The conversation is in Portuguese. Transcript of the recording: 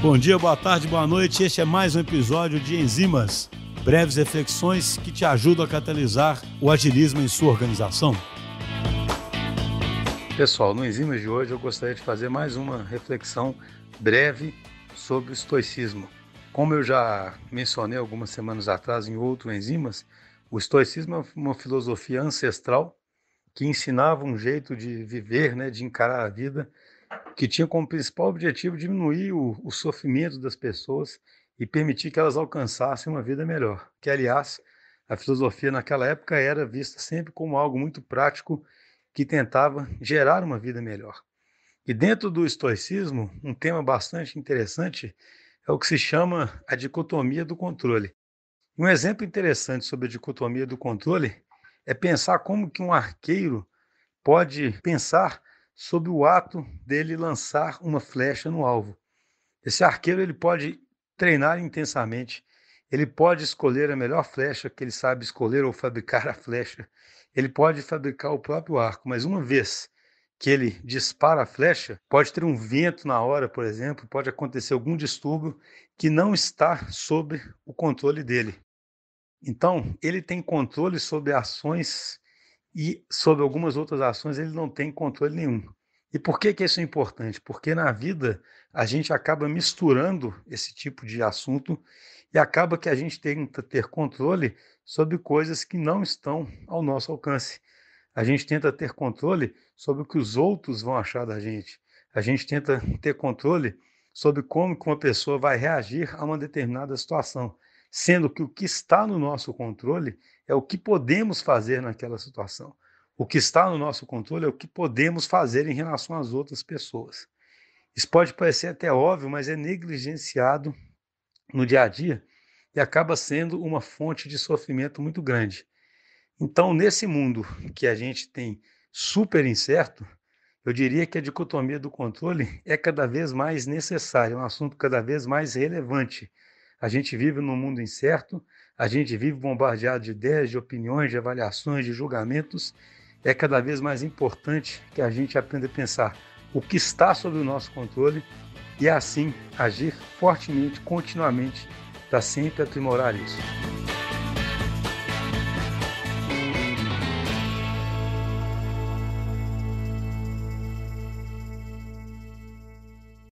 Bom dia, boa tarde, boa noite. Este é mais um episódio de Enzimas, breves reflexões que te ajudam a catalisar o agilismo em sua organização. Pessoal, no Enzimas de hoje eu gostaria de fazer mais uma reflexão breve sobre o estoicismo. Como eu já mencionei algumas semanas atrás em outro Enzimas, o estoicismo é uma filosofia ancestral que ensinava um jeito de viver, né, de encarar a vida que tinha como principal objetivo diminuir o, o sofrimento das pessoas e permitir que elas alcançassem uma vida melhor. Que, aliás, a filosofia naquela época era vista sempre como algo muito prático que tentava gerar uma vida melhor. E dentro do estoicismo, um tema bastante interessante é o que se chama a dicotomia do controle. Um exemplo interessante sobre a dicotomia do controle é pensar como que um arqueiro pode pensar sobre o ato dele lançar uma flecha no alvo. Esse arqueiro ele pode treinar intensamente, ele pode escolher a melhor flecha que ele sabe escolher ou fabricar a flecha, ele pode fabricar o próprio arco, mas uma vez que ele dispara a flecha, pode ter um vento na hora, por exemplo, pode acontecer algum distúrbio que não está sob o controle dele. Então, ele tem controle sobre ações e sobre algumas outras ações ele não tem controle nenhum. E por que, que isso é importante? Porque na vida a gente acaba misturando esse tipo de assunto e acaba que a gente tenta ter controle sobre coisas que não estão ao nosso alcance. A gente tenta ter controle sobre o que os outros vão achar da gente. A gente tenta ter controle sobre como que uma pessoa vai reagir a uma determinada situação, sendo que o que está no nosso controle é o que podemos fazer naquela situação. O que está no nosso controle é o que podemos fazer em relação às outras pessoas. Isso pode parecer até óbvio, mas é negligenciado no dia a dia e acaba sendo uma fonte de sofrimento muito grande. Então, nesse mundo que a gente tem super incerto, eu diria que a dicotomia do controle é cada vez mais necessária, é um assunto cada vez mais relevante. A gente vive num mundo incerto, a gente vive bombardeado de ideias, de opiniões, de avaliações, de julgamentos. É cada vez mais importante que a gente aprenda a pensar o que está sob o nosso controle e assim agir fortemente, continuamente, para sempre aprimorar isso.